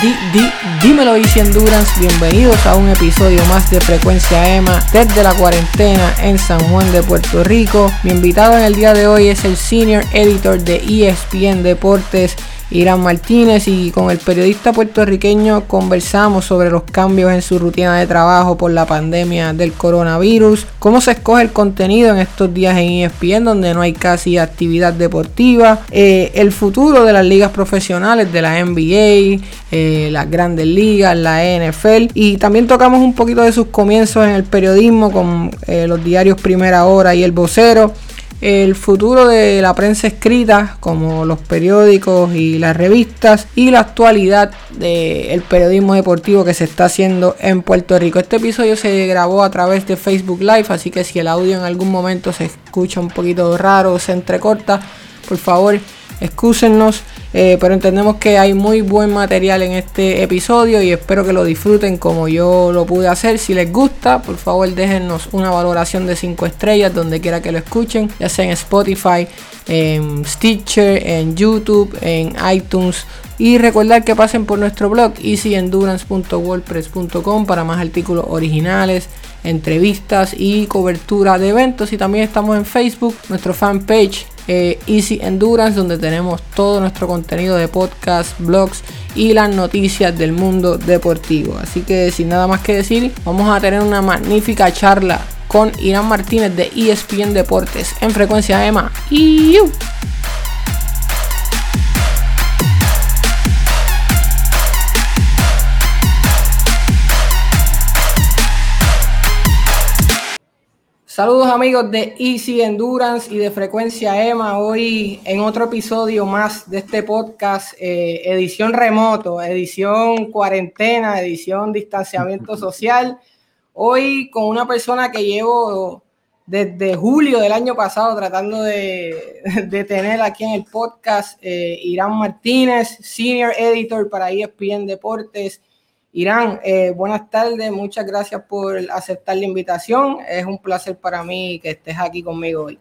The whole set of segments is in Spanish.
di, di, dímelo Easy Endurance, bienvenidos a un episodio más de Frecuencia EMA desde la cuarentena en San Juan de Puerto Rico. Mi invitado en el día de hoy es el Senior Editor de ESPN Deportes, Irán Martínez y con el periodista puertorriqueño conversamos sobre los cambios en su rutina de trabajo por la pandemia del coronavirus, cómo se escoge el contenido en estos días en ESPN donde no hay casi actividad deportiva, eh, el futuro de las ligas profesionales de la NBA, eh, las grandes ligas, la NFL y también tocamos un poquito de sus comienzos en el periodismo con eh, los diarios Primera Hora y El Vocero el futuro de la prensa escrita, como los periódicos y las revistas, y la actualidad del periodismo deportivo que se está haciendo en Puerto Rico. Este episodio se grabó a través de Facebook Live, así que si el audio en algún momento se escucha un poquito raro o se entrecorta, por favor, excúsennos. Eh, pero entendemos que hay muy buen material en este episodio y espero que lo disfruten como yo lo pude hacer. Si les gusta, por favor déjennos una valoración de 5 estrellas donde quiera que lo escuchen, ya sea en Spotify, en Stitcher, en YouTube, en iTunes. Y recordar que pasen por nuestro blog easyendurance.wordpress.com para más artículos originales, entrevistas y cobertura de eventos. Y también estamos en Facebook, nuestro fanpage eh, Easy Endurance, donde tenemos todo nuestro contenido de podcast, blogs y las noticias del mundo deportivo. Así que sin nada más que decir, vamos a tener una magnífica charla con Irán Martínez de ESPN Deportes en frecuencia EMA. Saludos amigos de Easy Endurance y de Frecuencia EMA. Hoy en otro episodio más de este podcast, eh, edición remoto, edición cuarentena, edición distanciamiento social. Hoy con una persona que llevo desde julio del año pasado tratando de, tener aquí en el podcast, eh, Irán Martínez, Senior Editor para ESPN Deportes Irán, eh, buenas tardes, muchas gracias por aceptar la invitación. Es un placer para mí que estés aquí conmigo hoy.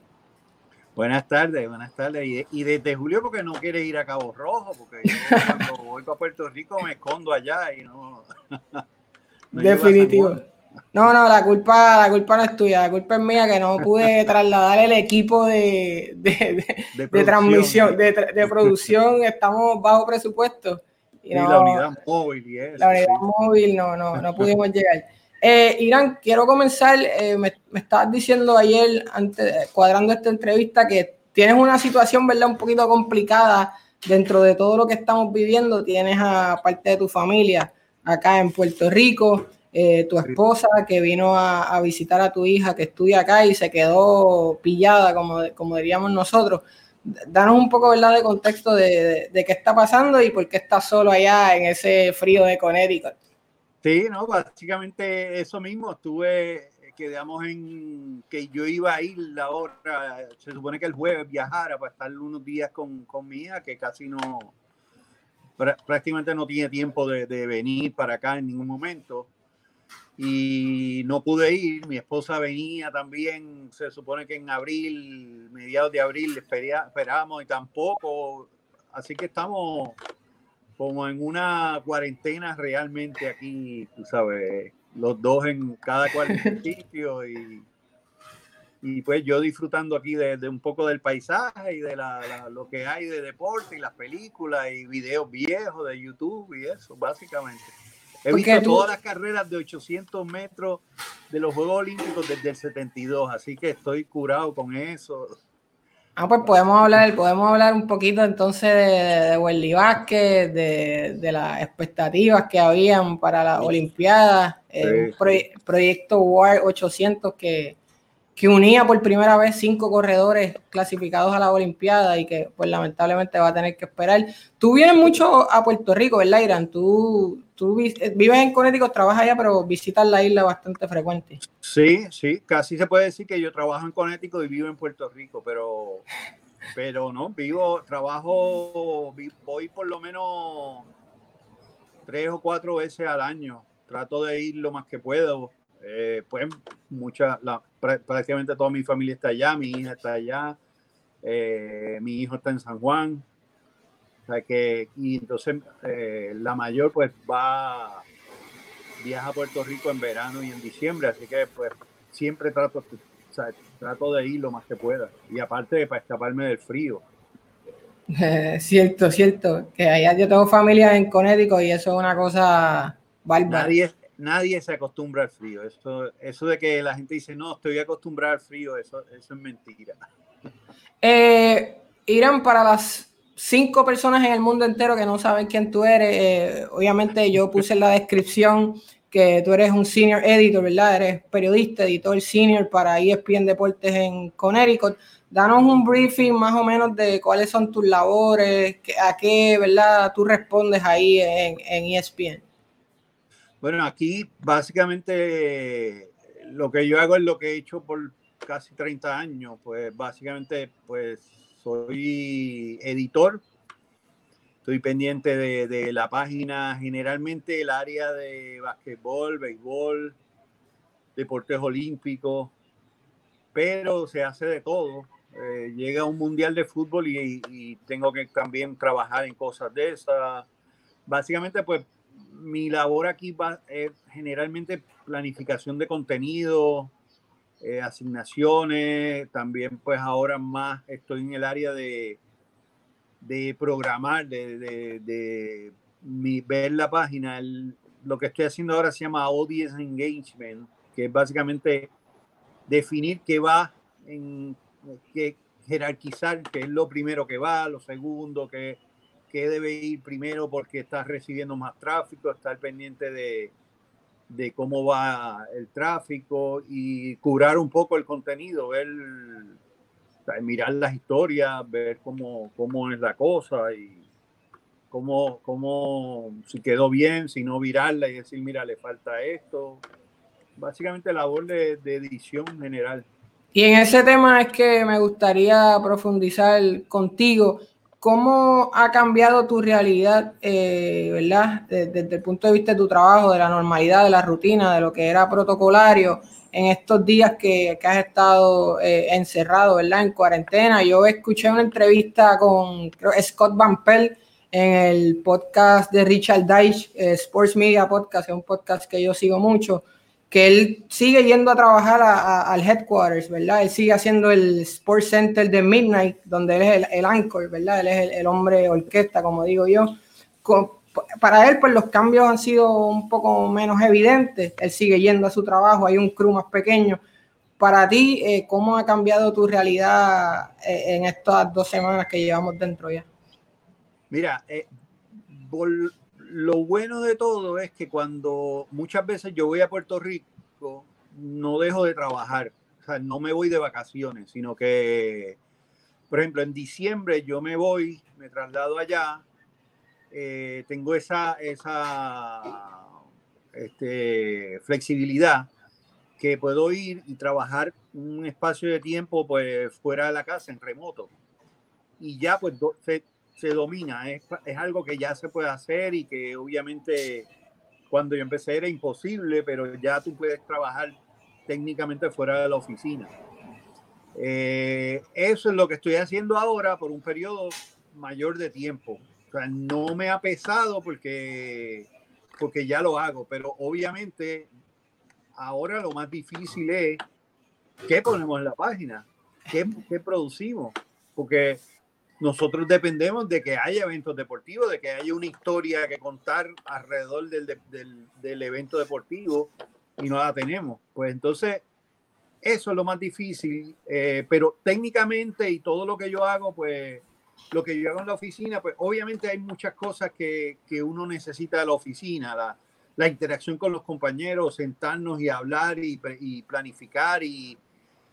Buenas tardes, buenas tardes. Y, desde julio porque no quieres ir a Cabo Rojo, porque yo cuando voy para Puerto Rico me escondo allá y no. Definitivo. No, no, la culpa, la culpa no es tuya, la culpa es mía que no pude trasladar el equipo de, de transmisión, de, producción. Estamos bajo presupuesto y, la unidad móvil y eso. La unidad móvil no, no, no pudimos llegar. Eh, Irán, quiero comenzar. Eh, me, me, estabas diciendo ayer, antes, cuadrando esta entrevista, que tienes una situación, ¿verdad?, un poquito complicada dentro de todo lo que estamos viviendo. Tienes a parte de tu familia acá en Puerto Rico, eh, tu esposa que vino a, a, visitar a tu hija que estudia acá y se quedó pillada, como, como diríamos nosotros danos un poco ¿verdad? de contexto de, qué está pasando y por qué estás solo allá en ese frío de Connecticut. Sí, no, básicamente eso mismo. Estuve, quedamos en que yo iba a ir la hora, se supone que el jueves viajara para estar unos días con, con mi hija, que casi no, prácticamente no tiene tiempo de, de venir para acá en ningún momento y no pude ir. Mi esposa venía también, se supone que en abril, mediados de abril, esperábamos y tampoco. Así que estamos como en una cuarentena realmente aquí, tú sabes, los dos en cada cual sitio y, y pues yo disfrutando aquí de, un poco del paisaje y de la, lo que hay de deporte y las películas y videos viejos de YouTube y eso, básicamente. He visto todas las carreras de 800 metros de los Juegos Olímpicos desde el 72, así que estoy curado con eso. Ah, pues podemos hablar, podemos hablar un poquito entonces de, de Wendy Vázquez, de, las expectativas que habían para la Olimpiada, el eh, proyecto WAR 800 que, que unía por primera vez cinco corredores clasificados a la Olimpiada y que pues lamentablemente va a tener que esperar. Tú vienes mucho a Puerto Rico, ¿verdad, Irán? Tú, tú eh, vives en Connecticut, trabajas allá, pero visitas la isla bastante frecuente. Sí, sí, casi se puede decir que yo trabajo en Connecticut y vivo en Puerto Rico, pero, pero no, vivo, trabajo, voy por lo menos tres o cuatro veces al año. Trato de ir lo más que puedo eh, pues mucha, prácticamente toda mi familia está allá, mi hija está allá, eh, mi hijo está en San Juan. O sea que, y entonces eh, la mayor pues va, viaja a Puerto Rico en verano y en diciembre, así que pues siempre trato, o sea, trato de ir lo más que pueda. Y aparte para escaparme del frío. cierto, cierto. Que allá yo tengo familia en Connecticut y eso es una cosa bárbara. Nadie, nadie se acostumbra al frío. Eso, eso de que la gente dice, no, estoy acostumbrado al frío, eso, eso es mentira. Eh, Irán, para las cinco personas en el mundo entero que no saben quién tú eres, eh, obviamente yo puse en la descripción que tú eres un senior editor, ¿verdad? Eres periodista, editor senior para ESPN Deportes en Connecticut. Danos un briefing más o menos de cuáles son tus labores, a qué, ¿verdad? Tú respondes ahí en, en ESPN. Bueno, aquí básicamente lo que yo hago es lo que he hecho por casi 30 años, pues básicamente pues soy editor, estoy pendiente de, la página, generalmente el área de basquetbol, béisbol, deportes olímpicos, pero se hace de todo. Eh, llega un mundial de fútbol y, tengo que también trabajar en cosas de esas. Básicamente, pues mi labor aquí va, es generalmente planificación de contenido, eh, asignaciones, también pues ahora más estoy en el área de, de programar, de, de, mi, ver la página. lo que estoy haciendo ahora se llama Audience Engagement, que es básicamente definir qué va en qué jerarquizar, qué es lo primero que va, lo segundo, que qué debe ir primero porque estás recibiendo más tráfico, estar pendiente de, de cómo va el tráfico y curar un poco el contenido, ver, mirar las historias, ver cómo, cómo es la cosa y cómo, cómo, si quedó bien, si no virarla y decir, mira, le falta esto. Básicamente labor de, de edición general. Y en ese tema es que me gustaría profundizar contigo. ¿Cómo ha cambiado tu realidad, eh, verdad? Desde, el punto de vista de tu trabajo, de la normalidad, de la rutina, de lo que era protocolario en estos días que, has estado eh, encerrado, ¿verdad? En cuarentena. Yo escuché una entrevista con Scott Van Pelt en el podcast de Richard Deitch, eh, Sports Media Podcast, es un podcast que yo sigo mucho que él sigue yendo a trabajar al headquarters, ¿verdad? Él sigue haciendo el Sports Center de Midnight, donde él es el, anchor, ¿verdad? Él es el, hombre orquesta, como digo yo. para él, pues los cambios han sido un poco menos evidentes. Él sigue yendo a su trabajo, hay un crew más pequeño. Para ti, eh, ¿cómo ha cambiado tu realidad eh, en estas dos semanas que llevamos dentro ya? Mira, eh, lo bueno de todo es que cuando muchas veces yo voy a Puerto Rico, no dejo de trabajar. O sea, no me voy de vacaciones, sino que, por ejemplo, en diciembre yo me voy, me traslado allá, eh, tengo esa, esa este, flexibilidad que puedo ir y trabajar un espacio de tiempo pues fuera de la casa en remoto y ya pues se domina, es, es, algo que ya se puede hacer y que obviamente cuando yo empecé era imposible, pero ya tú puedes trabajar técnicamente fuera de la oficina. Eh, eso es lo que estoy haciendo ahora por un periodo mayor de tiempo. O sea, no me ha pesado porque, porque ya lo hago, pero obviamente ahora lo más difícil es qué ponemos en la página, qué, qué producimos, porque nosotros dependemos de que haya eventos deportivos, de que haya una historia que contar alrededor del, del, del, evento deportivo y no la tenemos. Pues entonces, eso es lo más difícil, eh, pero técnicamente y todo lo que yo hago, pues lo que yo hago en la oficina, pues obviamente hay muchas cosas que, que uno necesita de la oficina, la, la, interacción con los compañeros, sentarnos y hablar y, y planificar y,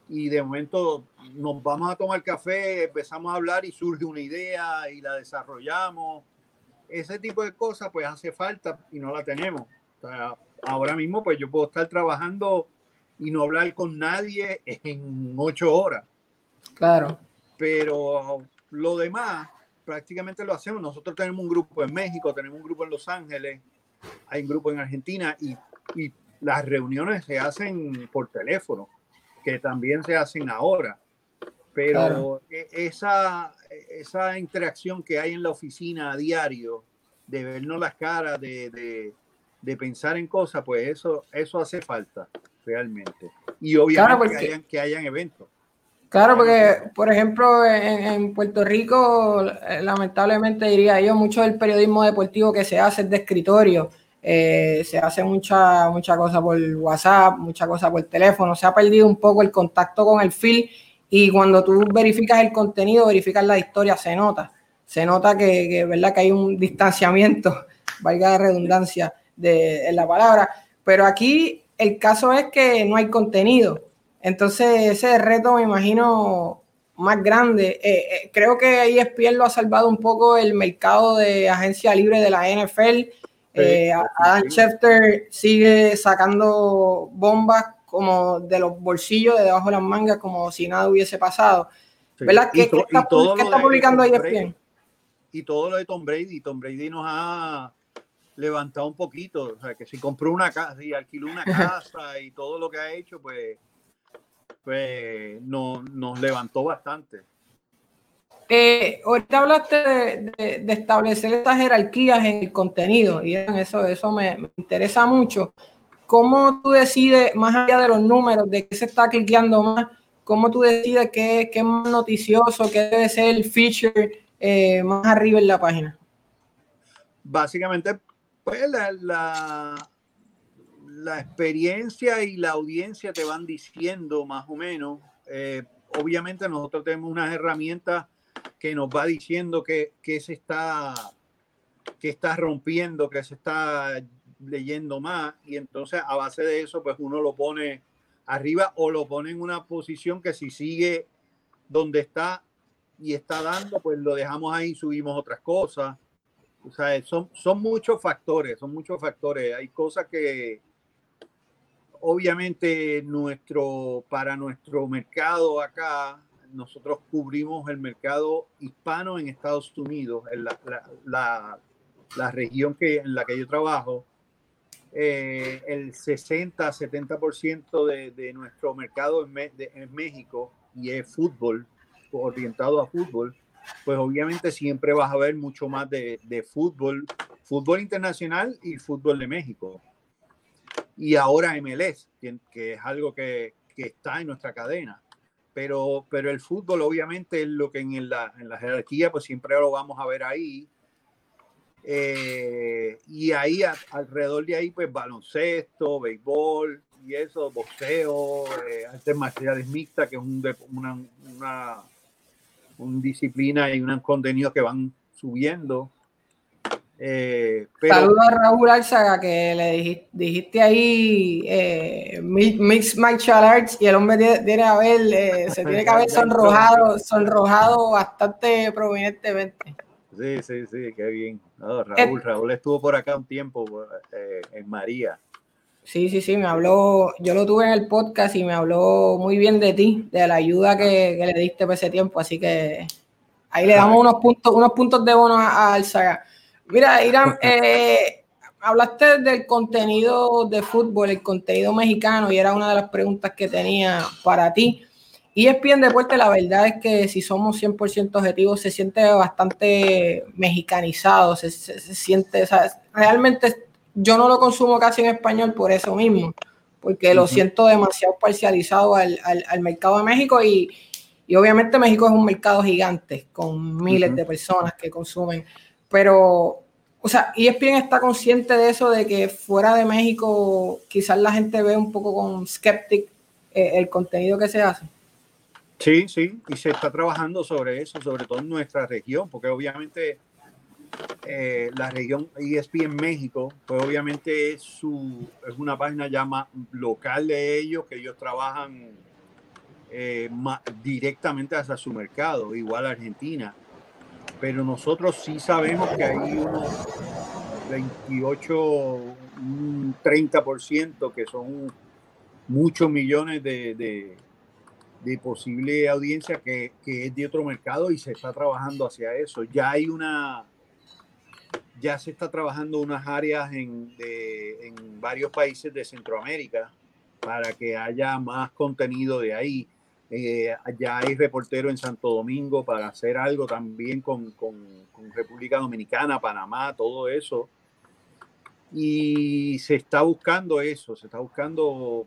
y de momento nos vamos a tomar café, empezamos a hablar y surge una idea y la desarrollamos. Ese tipo de cosas pues hace falta y no la tenemos. ahora mismo pues yo puedo estar trabajando y no hablar con nadie en ocho horas. Claro. Pero lo demás prácticamente lo hacemos. Nosotros tenemos un grupo en México, tenemos un grupo en Los Ángeles, hay un grupo en Argentina y, y las reuniones se hacen por teléfono que también se hacen ahora. Pero e, esa, esa interacción que hay en la oficina a diario, de vernos las caras, de, de, pensar en cosas, pues eso, eso hace falta realmente. Y obviamente que, hayan, que hayan eventos. Claro, porque, por ejemplo, en, Puerto Rico, eh, lamentablemente diría yo, mucho del periodismo deportivo que se hace es de escritorio. Eh, se hace mucha, mucha cosa por WhatsApp, mucha cosa por teléfono. Se ha perdido un poco el contacto con el film y cuando tú verificas el contenido, verificas la historia, se nota. Se nota que, ¿verdad? que hay un distanciamiento, valga la redundancia de, en la palabra. Pero aquí el caso es que no hay contenido entonces, ese reto me imagino más grande. Eh, eh, creo que ESPN lo ha salvado un poco el mercado de agencia libre de la NFL. Eh, Adam Schefter sigue sacando bombas como de los bolsillos, de debajo de las mangas, como si nada hubiese pasado. ¿Verdad? ¿Qué, está, publicando ESPN? Y todo lo de Tom Brady. Tom Brady nos ha levantado un poquito. O sea, que si compró una casa y alquiló una casa y todo lo que ha hecho, pues pues nos levantó bastante. Eh, ahorita hablaste de, establecer estas jerarquías en el contenido y eso, eso me, interesa mucho. ¿Cómo tú decides, más allá de los números, de qué se está cliqueando más, cómo tú decides qué, qué es más noticioso, qué debe ser el feature eh, más arriba en la página? Básicamente, pues la, la experiencia y la audiencia te van diciendo más o menos. Eh, obviamente nosotros tenemos unas herramientas que nos va diciendo que, se está que está rompiendo, que se está leyendo más y entonces a base de eso pues uno lo pone arriba o lo pone en una posición que si sigue donde está y está dando pues lo dejamos ahí subimos otras cosas. O sea son, son muchos factores son muchos factores. Hay cosas que obviamente nuestro, para nuestro mercado acá, nosotros cubrimos el mercado hispano en Estados Unidos, en la, región que, en la que yo trabajo. Eh, el 60-70% de, de nuestro mercado en, México y es fútbol, orientado a fútbol, pues obviamente siempre vas a ver mucho más de, de fútbol, fútbol internacional y fútbol de México y ahora MLS, que, es algo que, está en nuestra cadena. Pero, pero el fútbol obviamente es lo que en la, en la jerarquía pues siempre lo vamos a ver ahí. Eh, y ahí alrededor de ahí pues baloncesto, béisbol y eso, boxeo, eh, artes marciales mixtas, que es un, una, una, una disciplina y un contenido que van subiendo. Eh, Saludos a Raúl Alzaga que le dijiste, ahí eh, Mix Martial Arts y el hombre tiene, a ver, eh, se tiene que haber sonrojado, sonrojado bastante prominentemente. Sí, sí, sí, qué bien. Raúl, Raúl estuvo por acá un tiempo eh, en María. Sí, sí, sí, me habló, yo lo tuve en el podcast y me habló muy bien de ti, de la ayuda que, le diste por ese tiempo, así que ahí le damos unos puntos, unos puntos de bono a, Alzaga. Mira, Irán, eh, hablaste del contenido de fútbol, el contenido mexicano, y era una de las preguntas que tenía para ti. Y es bien Deporte, la verdad es que si somos 100% objetivos, se siente bastante mexicanizado, se, siente, realmente yo no lo consumo casi en español por eso mismo, porque lo siento demasiado parcializado al, mercado de México y, obviamente México es un mercado gigante con miles de personas que consumen pero, o sea, ESPN está consciente de eso, de que fuera de México quizás la gente ve un poco con skeptic eh, el contenido que se hace. Sí, sí, y se está trabajando sobre eso, sobre todo en nuestra región, porque obviamente eh, la región ESPN México, pues obviamente es, su, es una página ya más local de ellos, que ellos trabajan eh, directamente hacia su mercado, igual Argentina pero nosotros sí sabemos que hay unos 28, un 30% que son muchos millones de, de, de posible audiencia que, que, es de otro mercado y se está trabajando hacia eso. Ya hay una, ya se está trabajando unas áreas en, en varios países de Centroamérica para que haya más contenido de ahí. Eh, ya hay reportero en Santo Domingo para hacer algo también con, con, con República Dominicana, Panamá, todo eso. Y se está buscando eso, se está buscando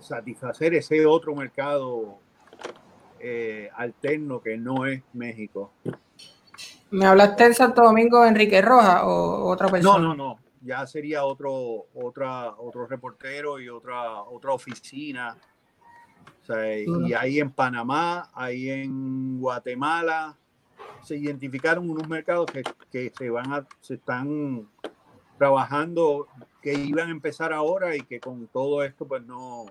satisfacer ese otro mercado eh, alterno que no es México. ¿Me hablaste de Santo Domingo Enrique Roja o otra persona? No, no, no. Ya sería otro, otra, otro reportero y otra, otra oficina. Y ahí en Panamá, ahí en Guatemala, se identificaron unos mercados que, que se van a, se están trabajando, que iban a empezar ahora y que con todo esto, pues no,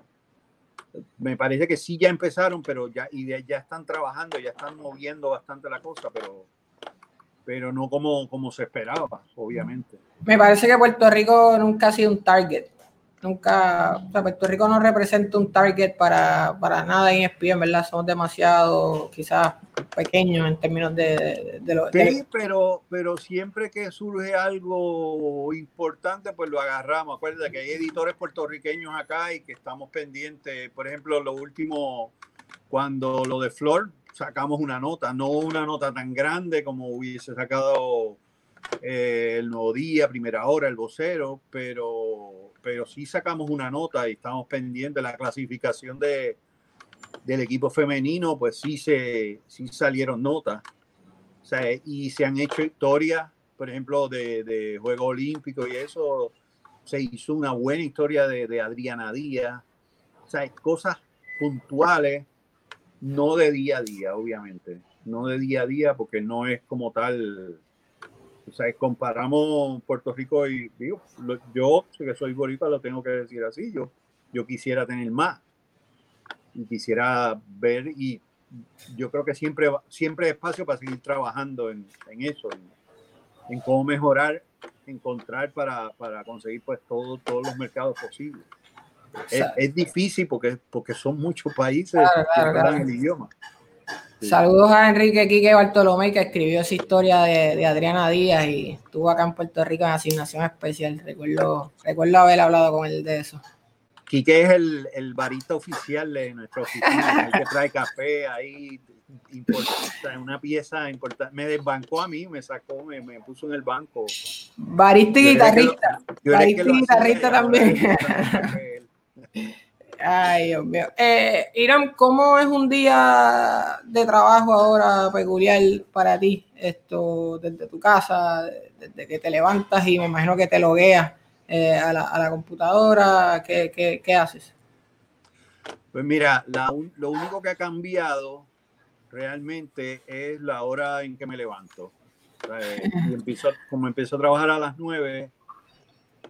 me parece que sí ya empezaron, pero ya, y ya están trabajando, ya están moviendo bastante la cosa, pero, pero no como, como se esperaba, obviamente. Me parece que Puerto Rico nunca ha sido un target nunca, o sea, Puerto Rico no representa un target para, para nada en ESPN, ¿verdad? Somos demasiado quizás pequeños en términos de, de, lo Sí, pero, pero siempre que surge algo importante, pues lo agarramos. Acuérdate que hay editores puertorriqueños acá y que estamos pendientes. Por ejemplo, lo último, cuando lo de Flor, sacamos una nota, no una nota tan grande como hubiese sacado eh, el Nuevo Día, Primera Hora, el Vocero, pero pero sí sacamos una nota y estamos pendientes de la clasificación de, del equipo femenino, pues sí, se, sí salieron notas. O y se han hecho historias, por ejemplo, de, de Juegos Olímpicos y eso. Se hizo una buena historia de, de Adriana Díaz. O sea, cosas puntuales, no de día a día, obviamente. No de día a día, porque no es como tal o sea, comparamos Puerto Rico y digo, yo que soy boricua lo tengo que decir así, yo, yo quisiera tener más y quisiera ver y yo creo que siempre, siempre hay espacio para seguir trabajando en, en eso, en, cómo mejorar, encontrar para, para conseguir pues todo, todos los mercados posibles. Es, es, difícil porque, porque son muchos países que hablan el idioma. Saludos a Enrique Quique Bartolomé, que escribió esa historia de, Adriana Díaz y estuvo acá en Puerto Rico en asignación especial. Recuerdo, recuerdo haber hablado con él de eso. Quique es el, el barista oficial de nuestra oficina, el que trae café ahí, una pieza importante. Me desbancó a mí, me sacó, me, me puso en el banco. Barista y guitarrista. barista y guitarrista también. Ay, Dios mío. Eh, Irán, ¿cómo es un día de trabajo ahora peculiar para ti? Esto desde tu casa, desde que te levantas y me imagino que te logueas eh, a, la, computadora. ¿Qué, haces? Pues mira, lo único que ha cambiado realmente es la hora en que me levanto. Eh, como empiezo a trabajar a las 9,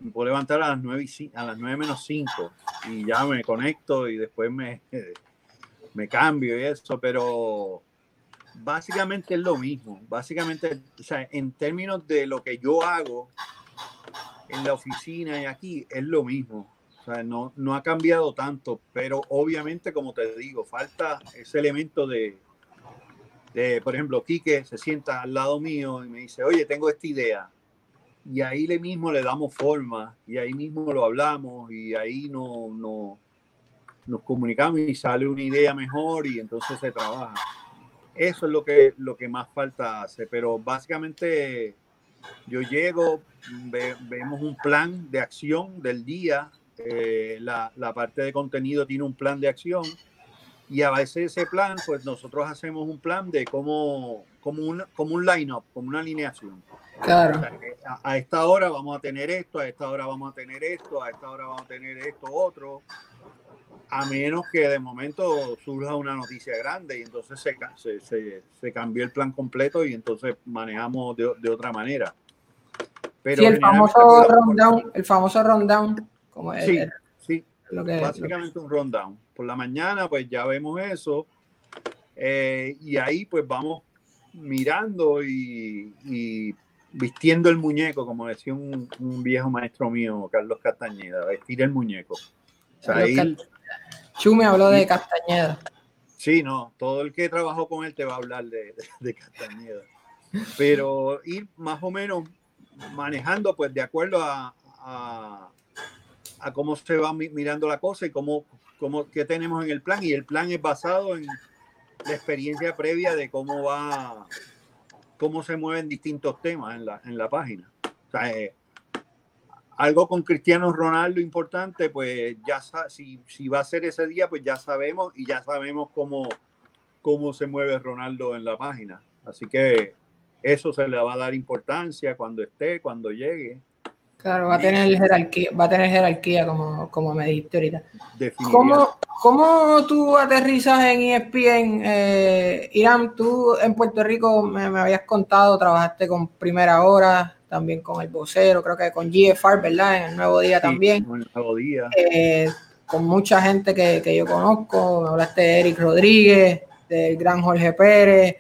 me puedo levantar a las 9, y, a las 9 menos 5 y ya me conecto y después me, me cambio y eso, pero básicamente es lo mismo. Básicamente, o sea, en términos de lo que yo hago en la oficina y aquí, es lo mismo. O sea, no, no ha cambiado tanto, pero obviamente, como te digo, falta ese elemento de, de, por ejemplo, Quique se sienta al lado mío y me dice, oye, tengo esta idea y ahí le mismo le damos forma y ahí mismo lo hablamos y ahí no, no, nos comunicamos y sale una idea mejor y entonces se trabaja. Eso es lo que, lo que más falta hace, pero básicamente yo llego, vemos un plan de acción del día, eh, la, la parte de contenido tiene un plan de acción y a veces ese plan, pues nosotros hacemos un plan de cómo, como un, como un line-up, como una alineación. Claro. a, esta hora vamos a tener esto, a esta hora vamos a tener esto, a esta hora vamos a tener esto, otro, a menos que de momento surja una noticia grande y entonces se, se, se, cambió el plan completo y entonces manejamos de, de otra manera. Pero sí, el famoso rundown, el famoso rundown, como es, sí, sí, lo que, básicamente un rundown. Por la mañana pues ya vemos eso eh, y ahí pues vamos mirando y, y vistiendo el muñeco, como decía un, viejo maestro mío, Carlos Castañeda, vestir el muñeco. Chume habló de Castañeda. Sí, no, todo el que trabajó con él te va a hablar de, Castañeda. Pero ir más o menos manejando, pues de acuerdo a, a cómo se va mirando la cosa y cómo, cómo, qué tenemos en el plan. Y el plan es basado en la experiencia previa de cómo va, cómo se mueven distintos temas en la, en la página. O sea, eh, algo con Cristiano Ronaldo importante, pues ya si, si va a ser ese día, pues ya sabemos y ya sabemos cómo, cómo se mueve Ronaldo en la página. Así que eso se le va a dar importancia cuando esté, cuando llegue. Claro, va a tener jerarquía, va a tener jerarquía como, como me dijiste ahorita. ¿Cómo, ¿Cómo, tú aterrizas en ESPN? Eh, Irán, tú en Puerto Rico me, me habías contado, trabajaste con Primera Hora, también con el vocero, creo que con GFR, ¿verdad? En el Nuevo Día también. Con el Nuevo Día. Eh, con mucha gente que, que, yo conozco, me hablaste de Eric Rodríguez, del gran Jorge Pérez.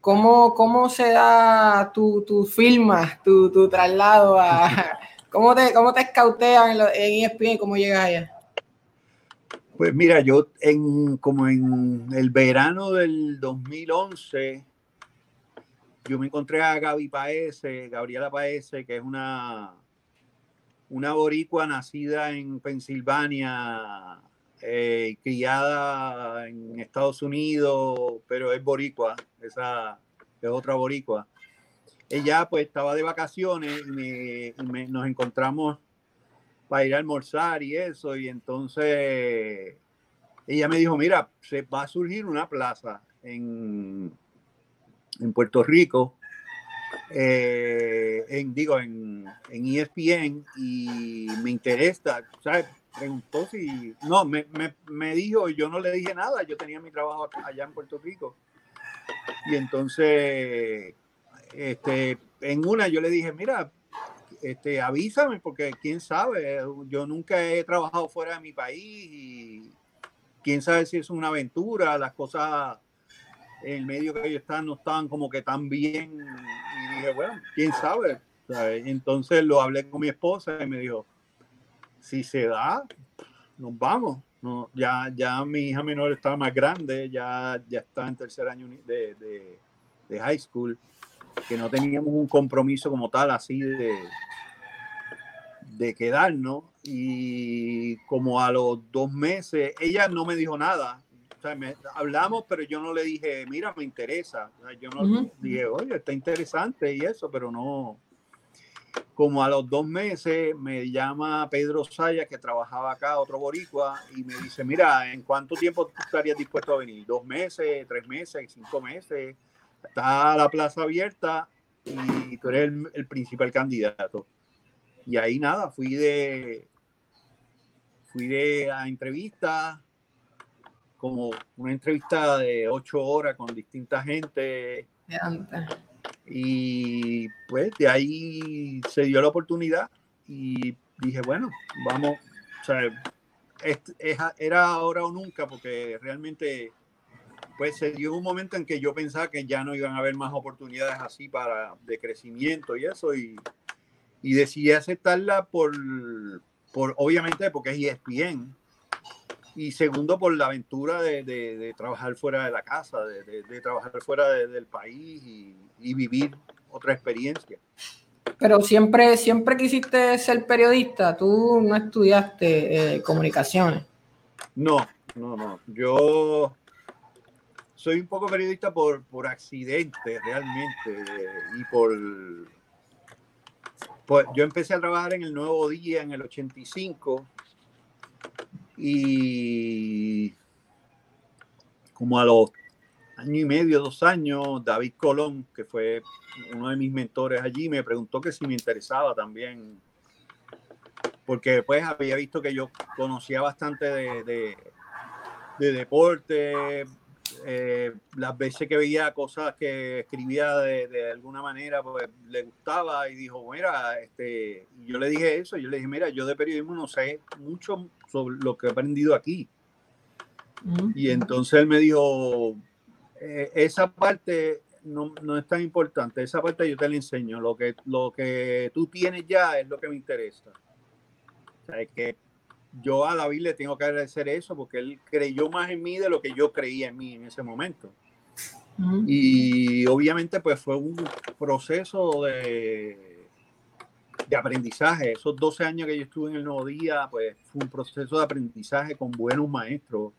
¿Cómo, cómo se da tu, tu firma, tu, tu traslado a... ¿Cómo te, cómo te en, ESPN? ¿Cómo llegas allá? Pues mira, yo en, como en el verano del 2011 yo me encontré a Gaby Paese, Gabriela Paese, que es una, una boricua nacida en Pensilvania, eh, criada en Estados Unidos, pero es boricua, esa es otra boricua. Ella pues estaba de vacaciones y, nos encontramos para ir a almorzar y eso, y entonces ella me dijo, mira, se va a surgir una plaza en, en Puerto Rico, eh, en, digo, en, en, ESPN y me interesa, ¿sabes? Preguntó si, no, me, me, me, dijo, yo no le dije nada, yo tenía mi trabajo allá en Puerto Rico. Y entonces, este, en una yo le dije, mira, este, avísame porque quién sabe, yo nunca he trabajado fuera de mi país y quién sabe si es una aventura, las cosas en el medio que ellos están no estaban como que tan bien. Y dije, bueno, quién sabe. Entonces lo hablé con mi esposa y me dijo, si se da, nos vamos. No, ya, ya mi hija menor está más grande, ya, ya está en tercer año de, de, de high school, que no teníamos un compromiso como tal así de, de quedarnos. Y como a los dos meses, ella no me dijo nada, hablamos, pero yo no le dije, mira, me interesa. yo no dije, oye, está interesante y eso, pero no. Como a los dos meses me llama Pedro Saya, que trabajaba acá, otro boricua, y me dice, mira, ¿en cuánto tiempo estarías dispuesto a venir? ¿Dos meses, tres meses, cinco meses? Está la plaza abierta y tú eres el, el principal candidato. Y ahí nada, fui de, fui de a entrevistas, como una entrevista de ocho horas con distinta gente. Y pues de ahí se dio la oportunidad y dije, bueno, vamos, o sea, era ahora o nunca porque realmente pues se dio un momento en que yo pensaba que ya no iban a haber más oportunidades así para de crecimiento y eso y, y decidí aceptarla por, por obviamente porque es ESPN y segundo por la aventura de, de, trabajar fuera de la casa, de, de trabajar fuera del país y, y, vivir otra experiencia. Pero siempre, siempre quisiste ser periodista, tú no estudiaste eh, comunicaciones. No, no, no. Yo soy un poco periodista por, por accidente realmente y por, pues yo empecé a trabajar en el Nuevo Día en el 85 y como a los año y medio, dos años, David Colón, que fue uno de mis mentores allí, me preguntó que si me interesaba también, porque después había visto que yo conocía bastante de, de, de deporte, eh, las veces que veía cosas que escribía de, de, alguna manera, pues le gustaba y dijo, mira, este, yo le dije eso, yo le dije, mira, yo de periodismo no sé mucho sobre lo que he aprendido aquí. Y entonces él me dijo, eh, esa parte no, no, es tan importante, esa parte yo te la enseño, lo que, lo que tú tienes ya es lo que me interesa. O sea, es que yo a David le tengo que agradecer eso porque él creyó más en mí de lo que yo creía en mí en ese momento. Y obviamente pues fue un proceso de, de aprendizaje. Esos 12 años que yo estuve en el Nuevo Día, pues fue un proceso de aprendizaje con buenos maestros.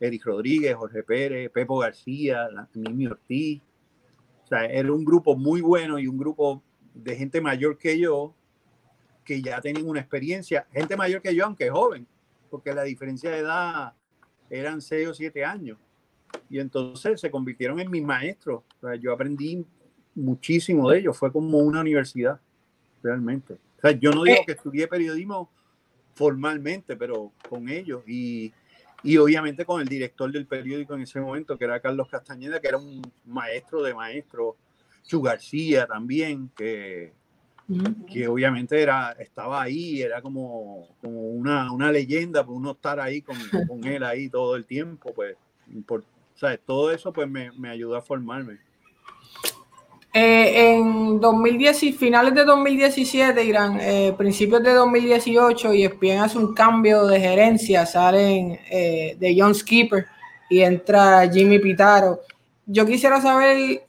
Eric Rodríguez, Jorge Pérez, Pepo García, Mimi Ortiz. O sea, era un grupo muy bueno y un grupo de gente mayor que yo que ya tenían una experiencia. Gente mayor que yo, aunque joven, porque la diferencia de edad eran 6 o 7 años. Y entonces se convirtieron en mis maestros. O sea, yo aprendí muchísimo de ellos. Fue como una universidad, realmente. O sea, yo no digo eh. que estudié periodismo formalmente, pero con ellos. Y, y obviamente con el director del periódico en ese momento, que era Carlos Castañeda, que era un maestro de maestros. Chu García también, que, que obviamente era, estaba ahí, era como, como una, una, leyenda, por uno estar ahí con, con, él ahí todo el tiempo, pues, por, todo eso pues me, me ayudó a formarme. Eh, en 2010 y finales de 2017, Irán, eh, principios de 2018, y ESPN hace un cambio de gerencia, salen eh, de John Skipper y entra Jimmy Pitaro. Yo quisiera saber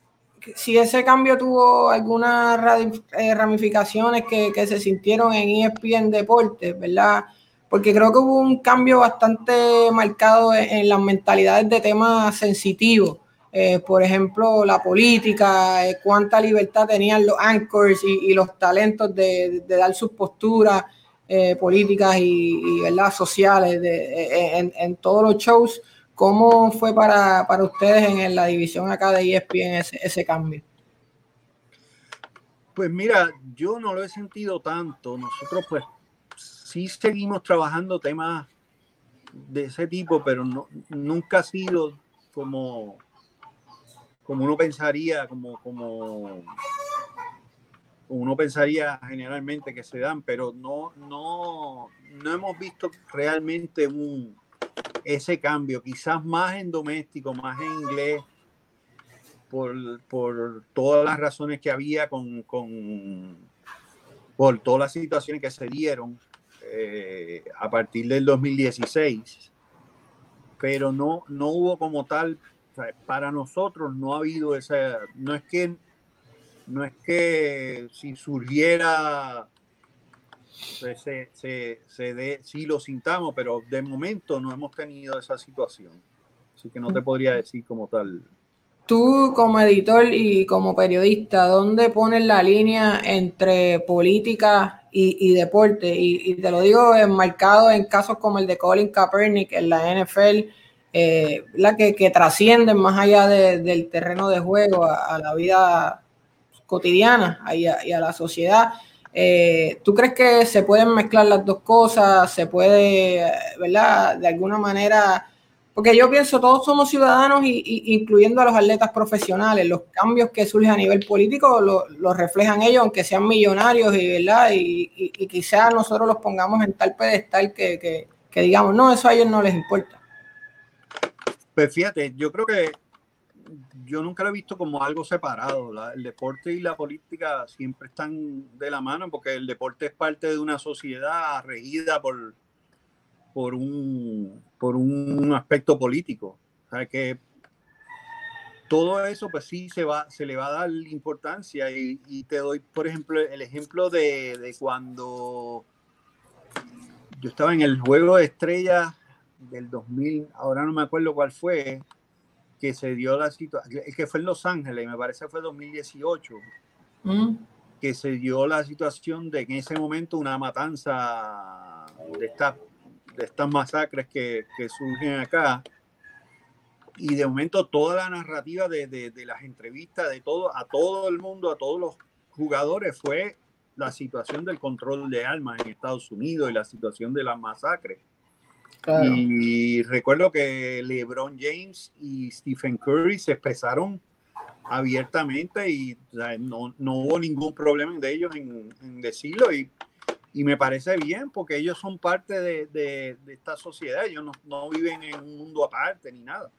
si ese cambio tuvo algunas ramificaciones que, que, se sintieron en ESPN Deportes, ¿verdad? Porque creo que hubo un cambio bastante marcado en, en las mentalidades de temas sensitivos. Eh, por ejemplo, la política, eh, cuánta libertad tenían los anchors y, los talentos de, dar sus posturas eh, políticas y, ¿verdad? sociales en, todos los shows. ¿Cómo fue para, ustedes en, la división acá de ESPN ese, ese cambio? Pues mira, yo no lo he sentido tanto. Nosotros pues sí seguimos trabajando temas de ese tipo, pero no, nunca ha sido como como uno pensaría, como, como, uno pensaría generalmente que se dan, pero no, no, no hemos visto realmente un, ese cambio, quizás más en doméstico, más en inglés, por, por todas las razones que había con, con por todas las situaciones que se dieron eh, a partir del 2016, pero no, no hubo como tal para nosotros no ha habido esa, no es que, no es que si surgiera, pues, se, se, se dé, sí lo sintamos, pero de momento no hemos tenido esa situación. Así que no te podría decir como tal. Tú como editor y como periodista, ¿dónde pones la línea entre política y, deporte? Y, y, te lo digo enmarcado en casos como el de Colin Kaepernick en la NFL, eh, la que, que, trascienden más allá del terreno de juego a, la vida cotidiana y a, la sociedad. Eh, ¿Tú crees que se pueden mezclar las dos cosas? ¿Se puede, verdad, de alguna manera? Porque yo pienso, todos somos ciudadanos, y, incluyendo a los atletas profesionales. Los cambios que surgen a nivel político los reflejan ellos, aunque sean millonarios, y, ¿verdad? Y, y, quizás nosotros los pongamos en tal pedestal que, que, digamos, no, eso a ellos no les importa. Pues fíjate, yo creo que yo nunca lo he visto como algo separado. el deporte y la política siempre están de la mano porque el deporte es parte de una sociedad regida por, por, un, por un aspecto político. O sea que todo eso, pues sí, se, va, se le va a dar importancia. Y, te doy, por ejemplo, el ejemplo de, de cuando yo estaba en el juego de estrellas del 2000, ahora no me acuerdo cuál fue, que se dio la situación, que fue en Los Ángeles, me parece que fue 2018, mm. que se dio la situación de que en ese momento una matanza de, esta, de estas masacres que, que, surgen acá, y de momento toda la narrativa de, de, de las entrevistas de todo, a todo el mundo, a todos los jugadores, fue la situación del control de armas en Estados Unidos y la situación de las masacres. Y recuerdo que LeBron James y Stephen Curry se expresaron abiertamente y no, no, hubo ningún problema de ellos en, decirlo y, y, me parece bien porque ellos son parte de, de, esta sociedad, ellos no, no, viven en un mundo aparte ni nada.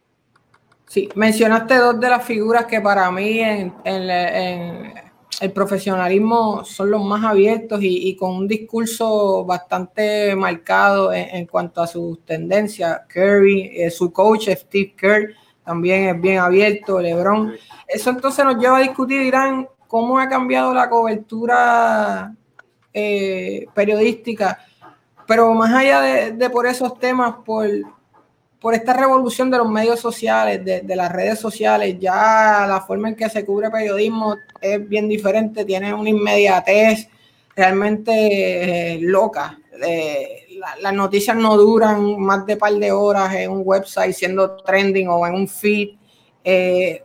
Sí, mencionaste dos de las figuras que para mí en, en el profesionalismo son los más abiertos y, con un discurso bastante marcado en, cuanto a sus tendencias. Curry, eh, su coach Steve Kerr también es bien abierto, LeBron. Eso entonces nos lleva a discutir, Irán, cómo ha cambiado la cobertura eh, periodística, pero más allá de, por esos temas, por, por esta revolución de los medios sociales, de, las redes sociales, ya la forma en que se cubre periodismo es bien diferente, tiene una inmediatez realmente eh, loca. Eh, las noticias no duran más de par de horas en un website siendo trending o en un feed. Eh,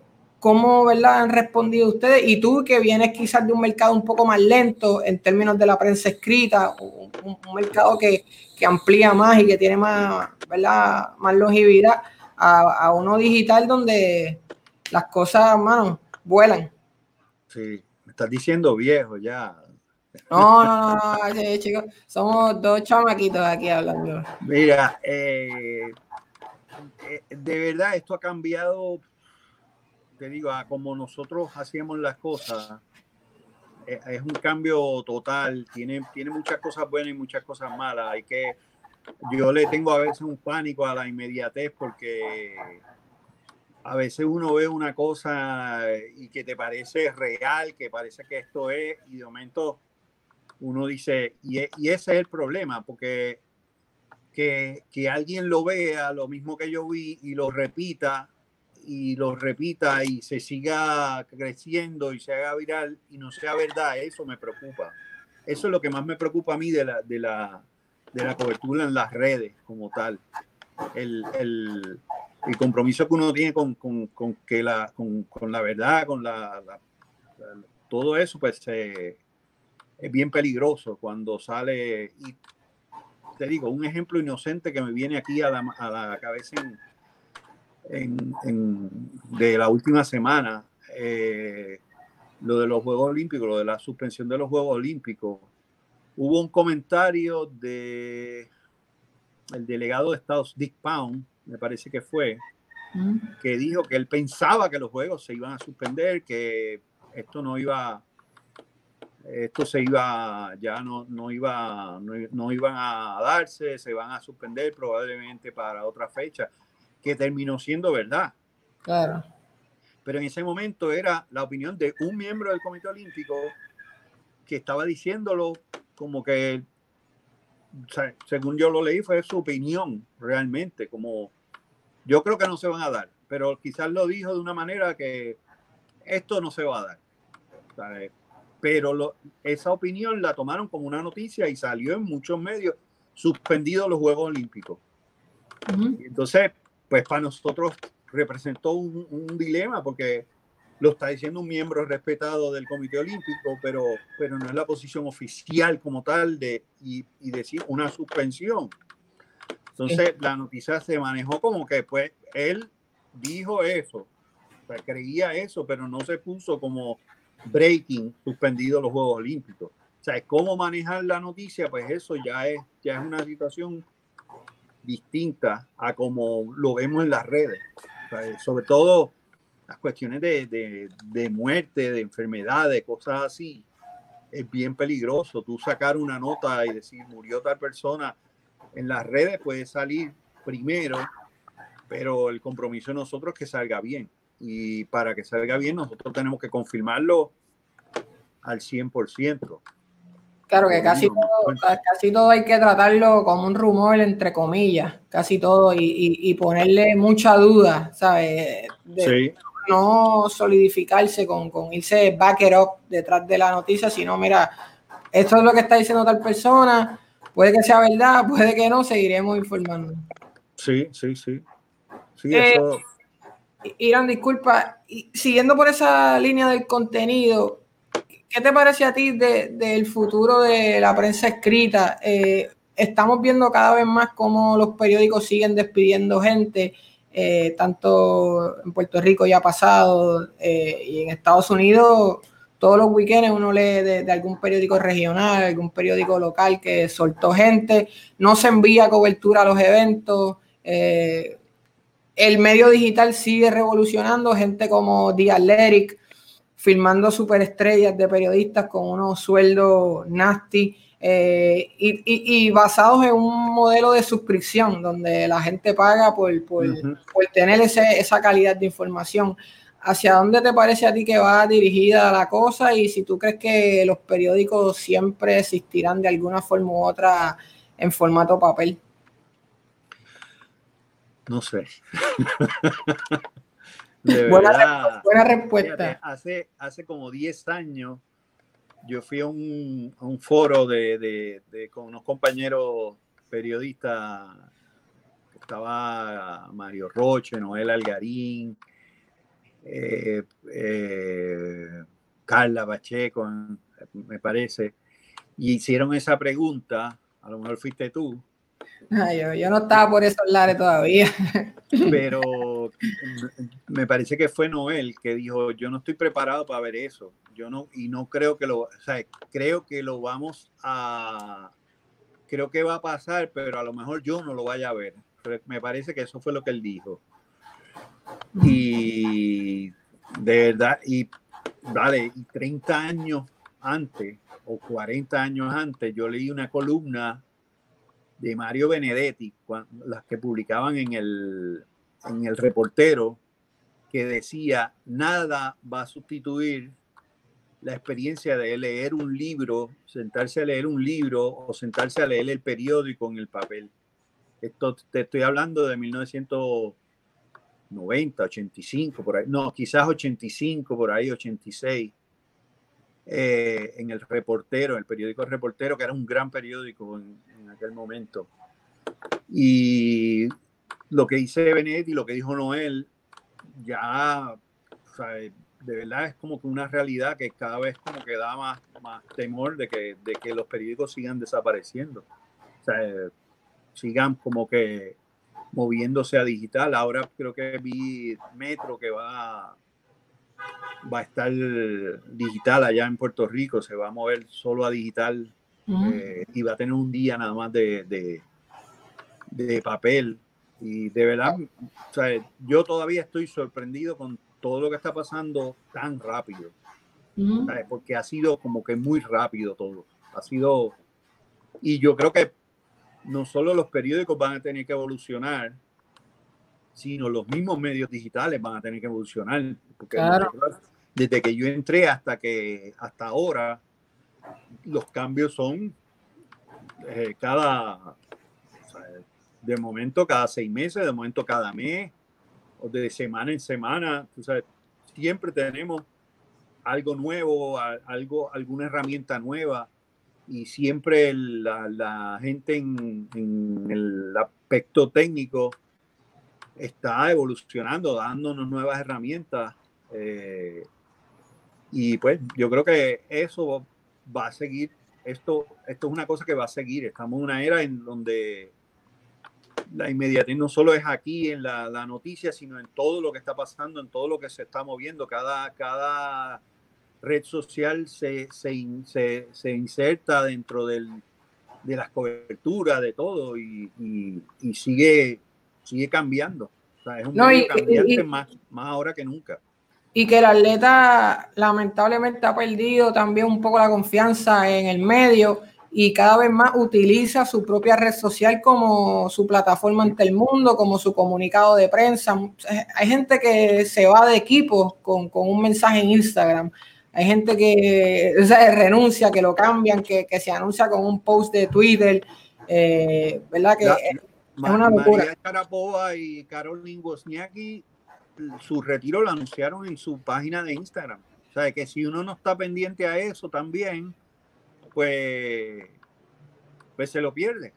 ¿Cómo ¿verdad? han respondido ustedes? Y tú que vienes quizás de un mercado un poco más lento en términos de la prensa escrita, un, mercado que, amplía más y que tiene más, ¿verdad? más longevidad, a, uno digital donde las cosas, mano, vuelan. Sí, me estás diciendo viejo ya. No, no, no, chicos, somos dos chamaquitos aquí hablando. Mira, eh, eh, de verdad esto ha cambiado te digo, a como nosotros hacíamos las cosas, eh, es un cambio total, tiene, tiene muchas cosas buenas y muchas cosas malas. Hay que, yo le tengo a veces un pánico a la inmediatez porque a veces uno ve una cosa y que te parece real, que parece que esto es, y de momento uno dice, y, e, y ese es el problema, porque que, que, alguien lo vea, lo mismo que yo vi, y lo repita, y lo repita y se siga creciendo y se haga viral y no sea verdad, eso me preocupa. Eso es lo que más me preocupa a mí de la, de la, de la cobertura en las redes como tal. El, el, el compromiso que uno tiene con, con, con que la, con, con, la verdad, con la, todo eso, pues es bien peligroso cuando sale. Y te digo, un ejemplo inocente que me viene aquí a la, a la cabeza en, de la última semana, eh, lo de los Juegos Olímpicos, lo de la suspensión de los Juegos Olímpicos, hubo un comentario de el delegado de Estados, Dick Pound, me parece que fue, mm. que dijo que él pensaba que los juegos se iban a suspender, que esto no iba, esto se iba, ya no, no iba, no, no iban a darse, se van a suspender probablemente para otra fecha que terminó siendo verdad. Claro. Pero en ese momento era la opinión de un miembro del Comité Olímpico que estaba diciéndolo como que, según yo lo leí, fue su opinión realmente, como yo creo que no se van a dar, pero quizás lo dijo de una manera que esto no se va a dar. Pero esa opinión la tomaron como una noticia y salió en muchos medios suspendidos los Juegos Olímpicos. Entonces, pues para nosotros representó un, dilema porque lo está diciendo un miembro respetado del Comité Olímpico, pero, pero no es la posición oficial como tal de y, decir una suspensión. Entonces la noticia se manejó como que pues él dijo eso, o sea, creía eso, pero no se puso como breaking, suspendido los Juegos Olímpicos. O sea, cómo manejar la noticia, pues eso ya es, ya es una situación distinta a como lo vemos en las redes. sobre todo las cuestiones de, de, muerte, de enfermedad, de cosas así, es bien peligroso. Tú sacar una nota y decir murió tal persona en las redes puede salir primero, pero el compromiso nosotros es que salga bien. Y para que salga bien, nosotros tenemos que confirmarlo al 100%. Claro que casi todo, casi todo hay que tratarlo como un rumor, entre comillas, casi todo, y, ponerle mucha duda, ¿sabes? No solidificarse con, con irse back it up detrás de la noticia, sino, mira, esto es lo que está diciendo tal persona, puede que sea verdad, puede que no, seguiremos informando. Sí, sí, sí. Sí, eh, eso. Irán, disculpa, siguiendo por esa línea del contenido, ¿Qué te parece a ti del futuro de la prensa escrita? Eh, estamos viendo cada vez más cómo los periódicos siguen despidiendo gente, eh, tanto en Puerto Rico ya pasado eh, y en Estados Unidos todos los weekends uno lee de, algún periódico regional, algún periódico local que soltó gente, no se envía cobertura a los eventos. el medio digital sigue revolucionando, gente como The Athletic, filmando superestrellas de periodistas con unos sueldos nasty eh, y, basados en un modelo de suscripción donde la gente paga por, por, tener esa calidad de información. ¿hacia dónde te parece a ti que va dirigida la cosa? Y si tú crees que los periódicos siempre existirán de alguna forma u otra en formato papel. No sé. buena, respuesta. hace, hace como 10 años yo fui a un, foro de, con unos compañeros periodistas. Estaba Mario Roche, Noel Algarín, eh, eh, Carla Pacheco, me parece, y hicieron esa pregunta, a lo mejor fuiste tú. Yo, no estaba por esos lares todavía. Pero me parece que fue Noel que dijo, yo no estoy preparado para ver eso. Yo no, y no creo que lo, o sea, creo que lo vamos a, creo que va a pasar, pero a lo mejor yo no lo vaya a ver. me parece que eso fue lo que él dijo. Y de verdad, y vale, y 30 años antes o 40 años antes, yo leí una columna de Mario Benedetti, las que publicaban en el, en el reportero, que decía, nada va a sustituir la experiencia de leer un libro, sentarse a leer un libro o sentarse a leer el periódico en el papel. Esto te estoy hablando de 1990, 85, por ahí. No, quizás 85, por ahí, 86. Eh, en el reportero, el periódico Reportero, que era un gran periódico en aquel momento. Y lo que dice Benet y lo que dijo Noel, ya, o sea, de verdad es como que una realidad que cada vez como que da más, más temor de que, de que los periódicos sigan desapareciendo. O sea, sigan como que moviéndose a digital. Ahora creo que vi Metro que va, va a estar digital allá en Puerto Rico, se va a mover solo a digital eh, y va a tener un día nada más de, de, de papel. Y de verdad, o sea, yo todavía estoy sorprendido con todo lo que está pasando tan rápido. Porque ha sido como que muy rápido todo. Ha sido. Y yo creo que no solo los periódicos van a tener que evolucionar, sino los mismos medios digitales van a tener que evolucionar. Porque desde que yo entré hasta que hasta ahora, los cambios son eh, cada, de momento cada seis meses, de momento cada mes o de semana en semana, tú sabes, siempre tenemos algo nuevo, algo, alguna herramienta nueva y siempre la, gente en, el aspecto técnico está evolucionando, dándonos nuevas herramientas. Eh, y pues yo creo que eso va a seguir, esto, esto es una cosa que va a seguir. Estamos en una era en donde la inmediatez no solo es aquí en la, noticia, sino en todo lo que está pasando, en todo lo que se está moviendo. Cada, cada red social se, se, se, inserta dentro del, de las coberturas, de todo, y, y, sigue, sigue cambiando. es un no, cambiante más, más ahora que nunca. Y que el atleta lamentablemente ha perdido también un poco la confianza en el medio y cada vez más utiliza su propia red social como su plataforma ante el mundo, como su comunicado de prensa. Hay gente que se va de equipo con, un mensaje en Instagram. Hay gente que renuncia, que lo cambian, que, se anuncia con un post de Twitter. Eh, ¿Verdad? Que es una locura. María Carapova y Caroline Wozniacki, su retiro lo anunciaron en su página de Instagram. O sea, que si uno no está pendiente a eso también, pues, pues se lo pierde.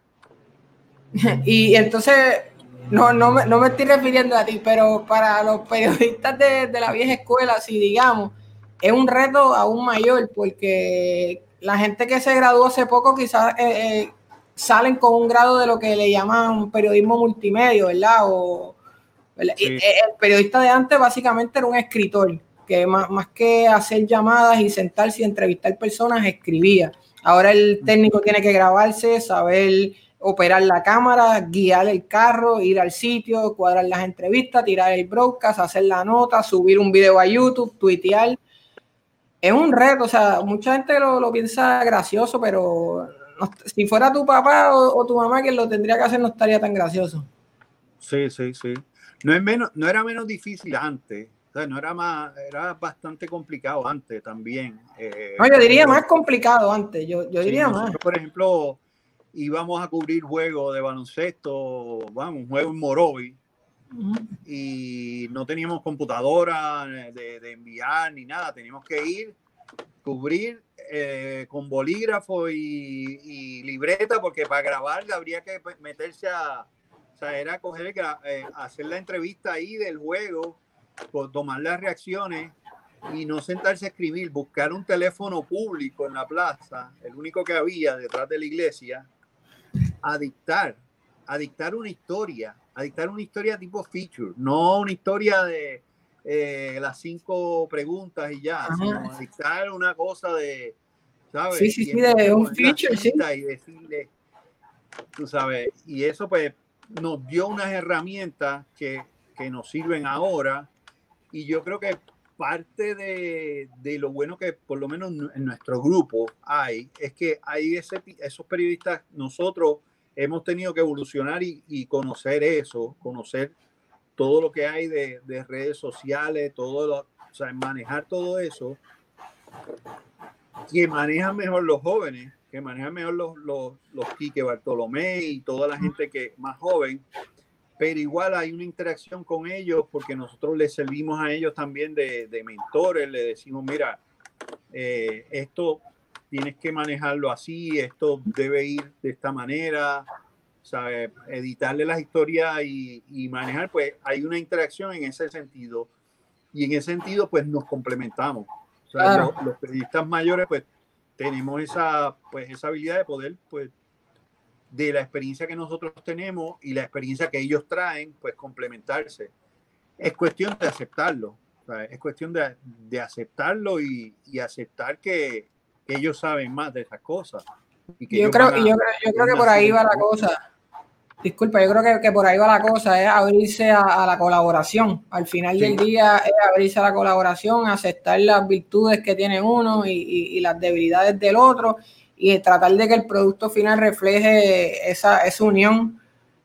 y entonces, no, no, me, no me estoy refiriendo a ti, pero para los periodistas de, de la vieja escuela, si digamos, es un reto aún mayor porque la gente que se graduó hace poco quizás eh, eh, salen con un grado de lo que le llaman periodismo multimedia, ¿verdad? O, eh, El periodista de antes básicamente era un escritor, que más, más que hacer llamadas y sentarse y entrevistar personas, escribía. Ahora el técnico tiene que grabarse, saber operar la cámara, guiar el carro, ir al sitio, cuadrar las entrevistas, tirar el broadcast, hacer la nota, subir un video a YouTube, tuitear. Es un reto, o sea, mucha gente lo, piensa gracioso, pero si fuera tu papá o, tu mamá quien lo tendría que hacer, no estaría tan gracioso. Sí, sí, sí. No, es menos, no era menos difícil antes, O sea, no era más, era bastante complicado antes también. Eh, no, yo diría más complicado antes, yo, yo diría más. Por ejemplo, íbamos a cubrir juegos de baloncesto, vamos, un juego en Morovi, y no teníamos computadora de, de, enviar ni nada, teníamos que ir, cubrir eh, con bolígrafo y, libreta, porque para grabar habría que meterse a, sea, era coger, eh, hacer la entrevista ahí del juego, tomar las reacciones y no sentarse a escribir, buscar un teléfono público en la plaza, el único que había detrás de la iglesia, a dictar, a dictar una historia, a dictar una historia tipo feature, no una historia de eh, las cinco preguntas y ya, sino a dictar una cosa de, ¿sabes? Sí, sí, sí, de un feature, sí. Y decirle, tú sabes, y eso pues nos dio unas herramientas que, que nos sirven ahora. Y yo creo que parte de, de, lo bueno que por lo menos en nuestro grupo hay, es que hay ese, esos periodistas, nosotros hemos tenido que evolucionar y, conocer eso, conocer todo lo que hay de, de redes sociales, todo lo, o sea, manejar todo eso, que manejan mejor los jóvenes, que manejan mejor los, los, los Quique Bartolomé y toda la gente que más joven, pero igual hay una interacción con ellos porque nosotros les servimos a ellos también de, mentores, le decimos, mira, eh, esto tienes que manejarlo así, esto debe ir de esta manera, ¿sabe? editarle las historias y, manejar, pues hay una interacción en ese sentido y en ese sentido pues nos complementamos. O sea, los, los, periodistas mayores pues tenemos esa, pues, esa habilidad de poder pues de la experiencia que nosotros tenemos y la experiencia que ellos traen, pues complementarse. Es cuestión de aceptarlo, es cuestión de, de aceptarlo y, y aceptar que, que, ellos saben más de esas cosas. Y que yo, creo, yo, yo creo que por ahí va la cosa. Disculpa, yo creo que, que, por ahí va la cosa, es abrirse a, la colaboración. Al final del día es abrirse a la colaboración, aceptar las virtudes que tiene uno y, y, y las debilidades del otro y tratar de que el producto final refleje esa, esa unión,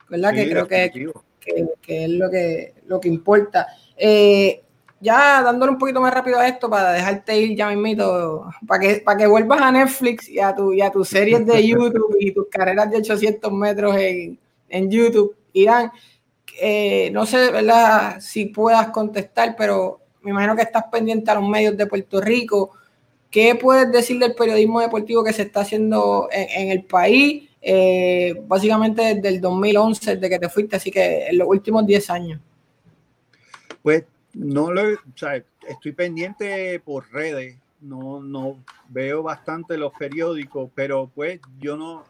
¿verdad? que creo que, que, es lo que, lo que importa. Eh, ya dándole un poquito más rápido a esto para dejarte ir ya mismito, para que, para que vuelvas a Netflix y a, tu, y a tus series de YouTube y tus carreras de 800 metros en, en YouTube. Irán, eh, no sé, ¿verdad? Si puedas contestar, pero me imagino que estás pendiente a los medios de Puerto Rico ¿Qué puedes decir del periodismo deportivo que se está haciendo en, el país? Eh, básicamente desde el 2011, desde que te fuiste, así que en los últimos 10 años. Pues no lo, o sea, estoy pendiente por redes, no, no veo bastante los periódicos, pero pues yo no,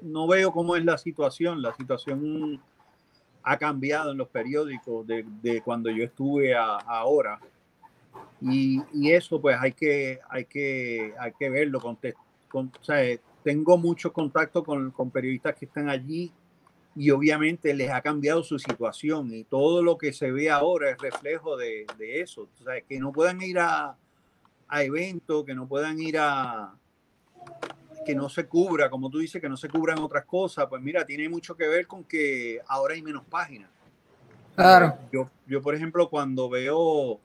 no veo cómo es la situación. La situación ha cambiado en los periódicos de, de cuando yo estuve a, ahora. Y, y, eso pues hay que, hay que, hay que verlo. Con, tengo mucho contacto con, con, periodistas que están allí y obviamente les ha cambiado su situación y todo lo que se ve ahora es reflejo de, de eso. O sea, que no puedan ir a, a eventos, que no puedan ir a que no se cubra, como tú dices, que no se cubran otras cosas, pues mira, tiene mucho que ver con que ahora hay menos páginas. Claro. Yo, yo por ejemplo, cuando veo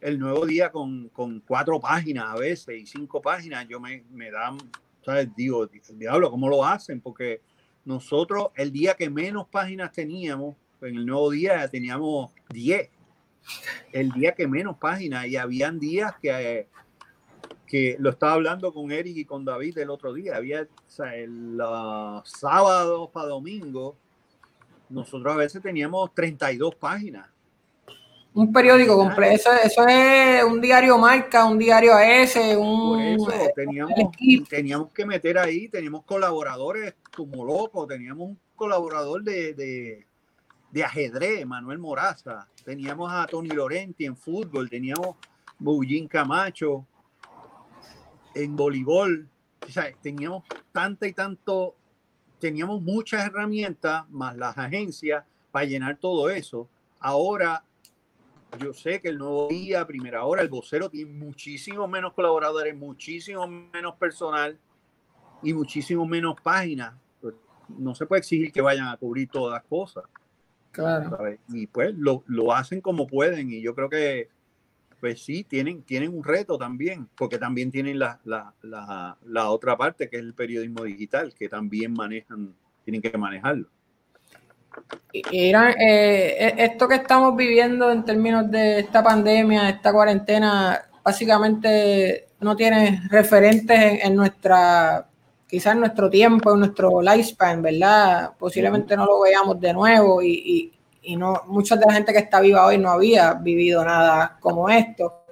el nuevo día con, con, cuatro páginas a veces y cinco páginas, yo me, me dan, ¿sabes? Digo, diablo, ¿cómo lo hacen? Porque nosotros el día que menos páginas teníamos, en el nuevo día teníamos 10. El día que menos páginas y habían días que, que lo estaba hablando con Eric y con David el otro día. Había, o sea, el sábado para domingo, nosotros a veces teníamos 32 páginas un periódico completo. Eso, es un diario marca, un diario AS, un. Eso, teníamos, teníamos que meter ahí, teníamos colaboradores como locos, teníamos un colaborador de, de, ajedrez, Manuel Moraza, teníamos a Tony Lorenti en fútbol, teníamos Bullín Camacho en voleibol, o sea, teníamos tanta y tanto, teníamos muchas herramientas, más las agencias, para llenar todo eso. Ahora yo sé que el nuevo día, primera hora, el vocero tiene muchísimo menos colaboradores, muchísimo menos personal y muchísimo menos páginas. Pues, no se puede exigir que vayan a cubrir todas las cosas. Claro. Y pues lo, lo, hacen como pueden y yo creo que pues sí, tienen, tienen un reto también, porque también tienen la, la, la, la otra parte que es el periodismo digital, que también manejan, tienen que manejarlo. Irán, eh, e, esto que estamos viviendo en términos de esta pandemia, esta cuarentena, básicamente no tiene referentes en, nuestra, quizás en nuestro tiempo, en nuestro lifespan, ¿verdad? Posiblemente no lo veamos de nuevo y, y, no, mucha de la gente que está viva hoy no había vivido nada como esto.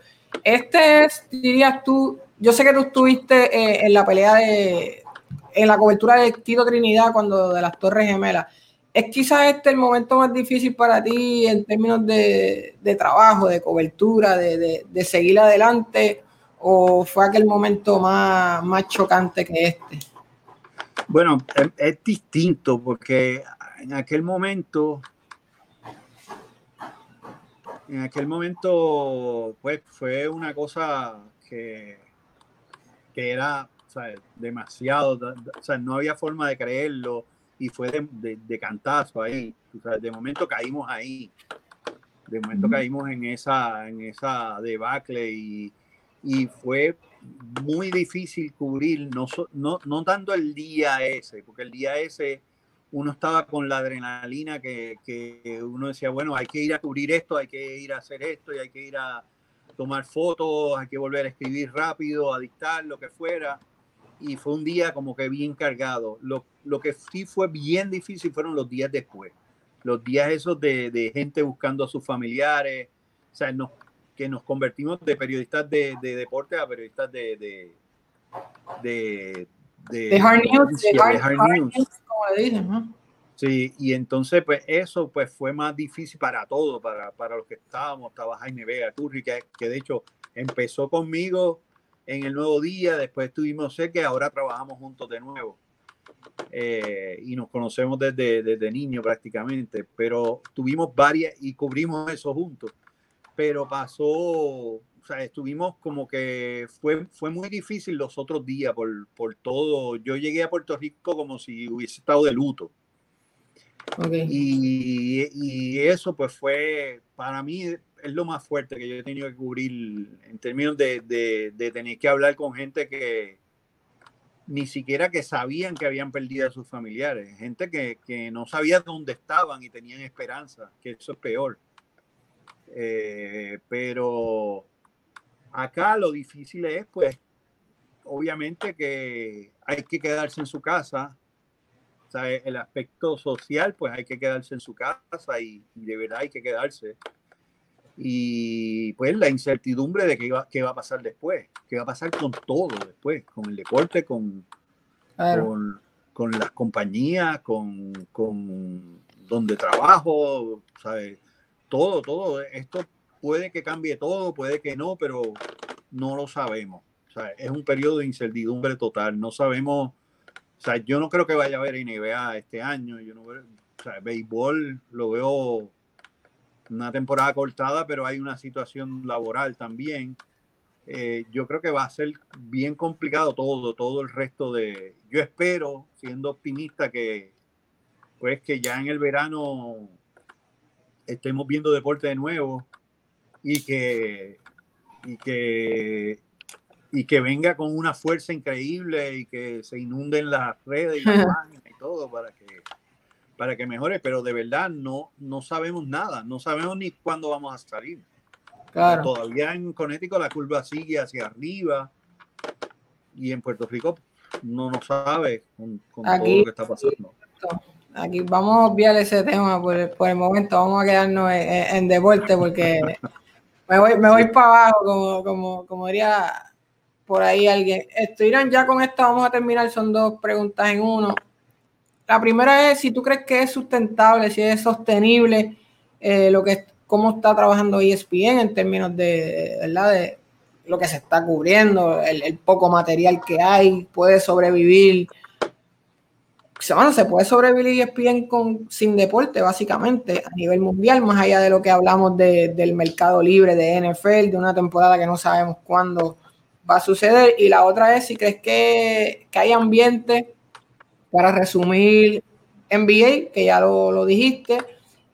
Este es, dirías tú, yo sé que tú estuviste eh, en la pelea de, en la cobertura de Tito Trinidad cuando de las Torres Gemelas. ¿Es quizás este el momento más difícil para ti en términos de, trabajo, de cobertura, de, seguir adelante? ¿O fue aquel momento más, más chocante que este? Bueno, es, distinto porque en aquel momento, en aquel momento, pues fue una cosa que, que era demasiado, o sea, no había forma de creerlo y fue de, de, cantazo ahí. de momento caímos ahí. De momento caímos en esa, en esa debacle y, y fue muy difícil cubrir, no, no, no tanto el día ese, porque el día ese uno estaba con la adrenalina que, que, uno decía, bueno, hay que ir a cubrir esto, hay que ir a hacer esto y hay que ir a tomar fotos, hay que volver a escribir rápido, a dictar, lo que fuera y fue un día como que bien cargado. Lo, lo, que sí fue bien difícil fueron los días después, los días esos de, de gente buscando a sus familiares, o sea, nos, que nos convertimos de periodistas de, de deporte a periodistas de... de, de, de hard news, de hard, news. como le dicen, ¿no? Sí, y entonces pues eso pues fue más difícil para todos, para, para los que estábamos, estaba Jaime Vega, Turri, que, que de hecho empezó conmigo en el nuevo día, después estuvimos que ahora trabajamos juntos de nuevo. Eh, y nos conocemos desde, desde niño prácticamente, pero tuvimos varias y cubrimos eso juntos. Pero pasó, sea, estuvimos como que fue, fue muy difícil los otros días por, por todo. Yo llegué a Puerto Rico como si hubiese estado de luto. Y, y, eso pues fue, para mí es lo más fuerte que yo he tenido que cubrir en términos de, de, tener que hablar con gente que ni siquiera que sabían que habían perdido a sus familiares, gente que, que no sabía dónde estaban y tenían esperanza, que eso es peor. Eh, pero acá lo difícil es, pues, obviamente que hay que quedarse en su casa, el aspecto social, pues hay que quedarse en su casa y, de verdad hay que quedarse. Y pues la incertidumbre de qué va, qué va a pasar después, qué va a pasar con todo después, con el deporte, con, con, con, las compañías, con, con donde trabajo, ¿sabes? Todo, todo. Esto puede que cambie todo, puede que no, pero no lo sabemos. O sea, es un periodo de incertidumbre total. No sabemos o sea, yo no creo que vaya a haber NBA este año. Yo no veo, o sea, béisbol lo veo una temporada cortada, pero hay una situación laboral también. Eh, yo creo que va a ser bien complicado todo, todo el resto de. Yo espero, siendo optimista, que pues que ya en el verano estemos viendo deporte de nuevo y que y que y que venga con una fuerza increíble y que se inunden las redes y las y todo para que para que mejore, pero de verdad no no sabemos nada, no sabemos ni cuándo vamos a salir. Claro. Todavía en Connecticut la curva sigue hacia arriba y en Puerto Rico no nos sabe con, todo lo que está pasando. Aquí vamos a obviar ese tema por el, por el momento, vamos a quedarnos en, en deporte porque me voy, me voy para abajo, como, como, como diría por ahí alguien. Estuvieron ya con esto, vamos a terminar, son dos preguntas en uno. La primera es si tú crees que es sustentable, si es sostenible eh, lo que cómo está trabajando ESPN en términos de, ¿verdad? de lo que se está cubriendo, el, poco material que hay, puede sobrevivir. Bueno, se puede sobrevivir ESPN con, sin deporte, básicamente, a nivel mundial, más allá de lo que hablamos del mercado libre de NFL, de una temporada que no sabemos cuándo va a suceder. Y la otra es si crees que, que hay ambiente para resumir NBA, que ya lo, dijiste,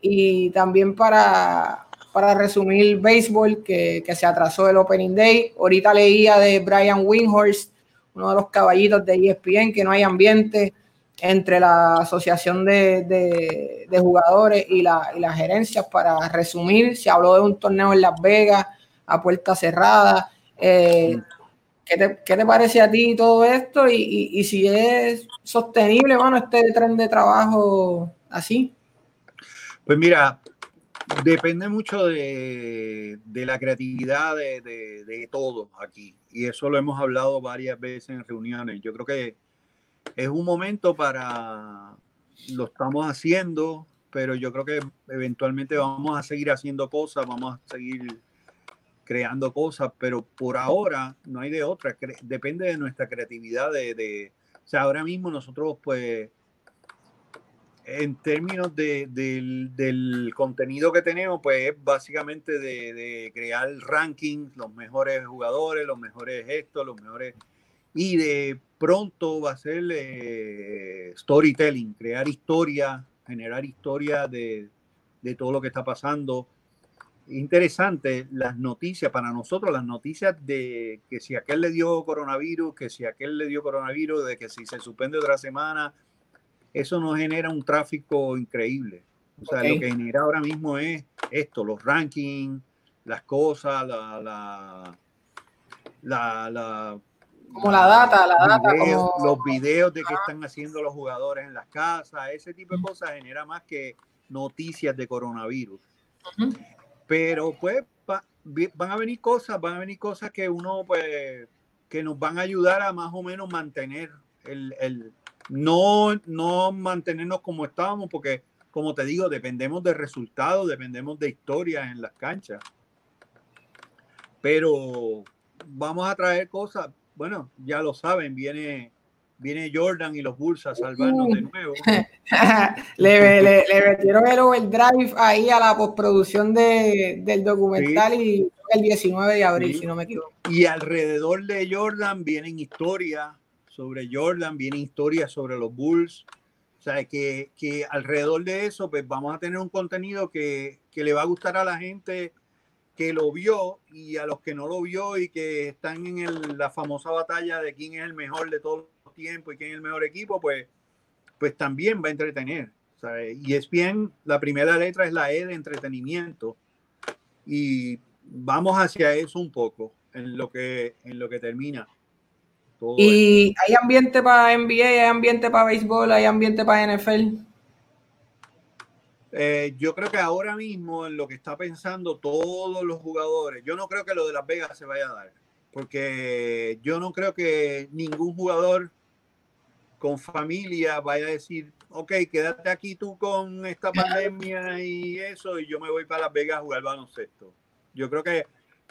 y también para, para resumir béisbol, que, que, se atrasó el Opening Day. Ahorita leía de Brian Winhorst, uno de los caballitos de ESPN, que no hay ambiente entre la asociación de, de, jugadores y, la, y las gerencias. Para resumir, se habló de un torneo en Las Vegas a puerta cerrada. Eh, ¿qué, te, ¿qué, te, parece a ti todo esto? Y, y, y si es sostenible, bueno, este tren de trabajo así. Pues mira, depende mucho de, de la creatividad de, de, de todos aquí. Y eso lo hemos hablado varias veces en reuniones. Yo creo que es un momento para, lo estamos haciendo, pero yo creo que eventualmente vamos a seguir haciendo cosas, vamos a seguir creando cosas, pero por ahora no hay de otra, depende de nuestra creatividad, de, de o sea, ahora mismo nosotros pues en términos de, del, contenido que tenemos, pues es básicamente de, de, crear rankings, los mejores jugadores, los mejores gestos, los mejores... Y de pronto va a ser eh, storytelling, crear historia, generar historia de, de, todo lo que está pasando. Interesante las noticias, para nosotros las noticias de que si aquel le dio coronavirus, que si aquel le dio coronavirus, de que si se suspende otra semana, eso nos genera un tráfico increíble. O sea, okay. lo que genera ahora mismo es esto, los rankings, las cosas, la, la, la, la como la data, la data. Videos, como... Los videos de qué están haciendo los jugadores en las casas, ese tipo de cosas genera más que noticias de coronavirus. Uh -huh. Pero pues va, van a venir cosas, van a venir cosas que uno pues que nos van a ayudar a más o menos mantener el, el no, no mantenernos como estábamos, porque como te digo, dependemos de resultados, dependemos de historias en las canchas. Pero vamos a traer cosas, bueno, ya lo saben, viene, viene Jordan y los Bulls a salvarnos de nuevo. le, le, le, metieron el overdrive ahí a la postproducción de, del documental sí. y el 19 de abril, sí. si no me equivoco. Y alrededor de Jordan vienen historias sobre Jordan, viene historia sobre los Bulls. O sea, que, que, alrededor de eso, pues vamos a tener un contenido que, que, le va a gustar a la gente que lo vio y a los que no lo vio y que están en el, la famosa batalla de quién es el mejor de todos los tiempos y quién es el mejor equipo, pues, pues también va a entretener. Y es bien, la primera letra es la E de entretenimiento y vamos hacia eso un poco en lo que, en lo que termina. Todo y esto. hay ambiente para NBA, hay ambiente para béisbol, hay ambiente para NFL. Eh, yo creo que ahora mismo en lo que está pensando todos los jugadores, yo no creo que lo de Las Vegas se vaya a dar, porque yo no creo que ningún jugador con familia vaya a decir, ok, quédate aquí tú con esta pandemia y eso, y yo me voy para Las Vegas a jugar baloncesto. Yo creo que,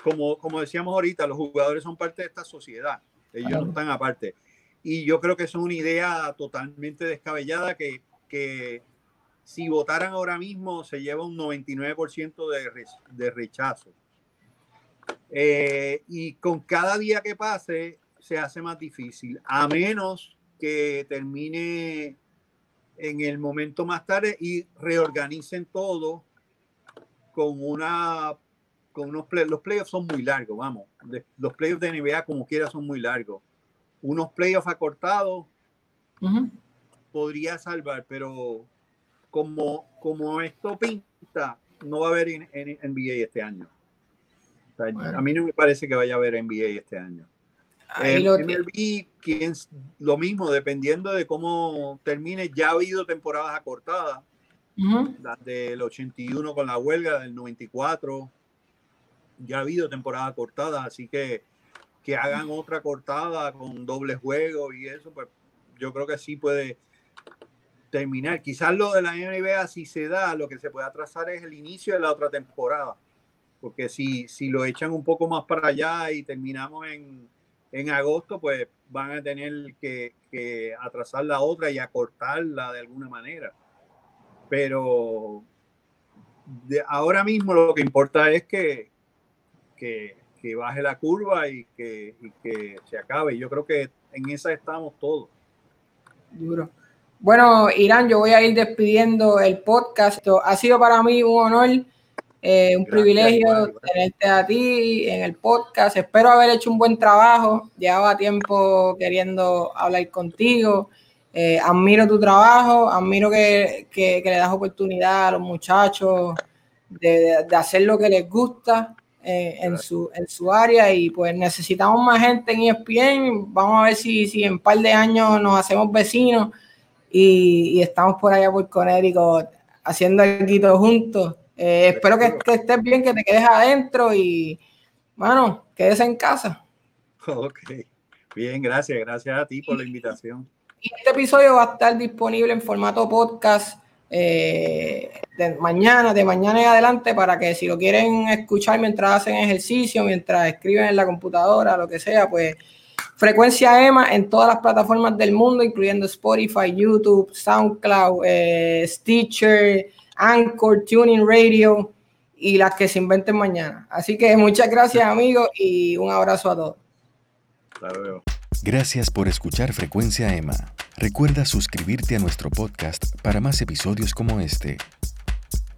como, como decíamos ahorita, los jugadores son parte de esta sociedad. Ellos no están aparte. Y yo creo que es una idea totalmente descabellada que, que si votaran ahora mismo se lleva un 99% de, re, de rechazo. Eh, y con cada día que pase se hace más difícil, a menos que termine en el momento más tarde y reorganicen todo con una con unos play, los playoffs son muy largos, vamos. Los playoffs de NBA como quiera son muy largos. Unos playoffs acortados uh -huh. podría salvar, pero como, como esto pinta, no va a haber en, en NBA este año. O sea, bueno. A mí no me parece que vaya a haber NBA este año. El lo MLB, quien, lo mismo, dependiendo de cómo termine, ya ha habido temporadas acortadas. Uh -huh. Las del 81 con la huelga, del 94 ya ha habido temporada cortada, así que que hagan otra cortada con doble juego y eso, pues yo creo que sí puede terminar. Quizás lo de la NBA, si se da, lo que se puede atrasar es el inicio de la otra temporada, porque si, si lo echan un poco más para allá y terminamos en, en agosto, pues van a tener que, que atrasar la otra y acortarla de alguna manera. Pero ahora mismo lo que importa es que, que, que baje la curva y que, y que, se acabe. Yo creo que en esa estamos todos. Bueno, Irán, yo voy a ir despidiendo el podcast. Ha sido para mí un honor, eh, un privilegio tenerte a ti en el podcast. Espero haber hecho un buen trabajo. Llevaba tiempo queriendo hablar contigo. Eh, admiro tu trabajo, admiro que, que, le das oportunidad a los muchachos de, de hacer lo que les gusta eh, en, su, en su área y pues necesitamos más gente en ESPN. Vamos a ver si, si en un par de años nos hacemos vecinos y, estamos por allá por Connecticut haciendo el juntos. Eh, espero que, estés bien, que te quedes adentro y, bueno, quedes en casa. Ok, bien, gracias, gracias a ti por la invitación. Y este episodio va a estar disponible en formato podcast eh, de mañana, de mañana en adelante, para que si lo quieren escuchar mientras hacen ejercicio, mientras escriben en la computadora, lo que sea, pues frecuencia EMA en todas las plataformas del mundo, incluyendo Spotify, YouTube, SoundCloud, eh, Stitcher, Anchor, Tuning Radio y las que se inventen mañana. Así que muchas gracias amigos y un abrazo a todos. Gracias por escuchar Frecuencia Emma. Recuerda suscribirte a nuestro podcast para más episodios como este.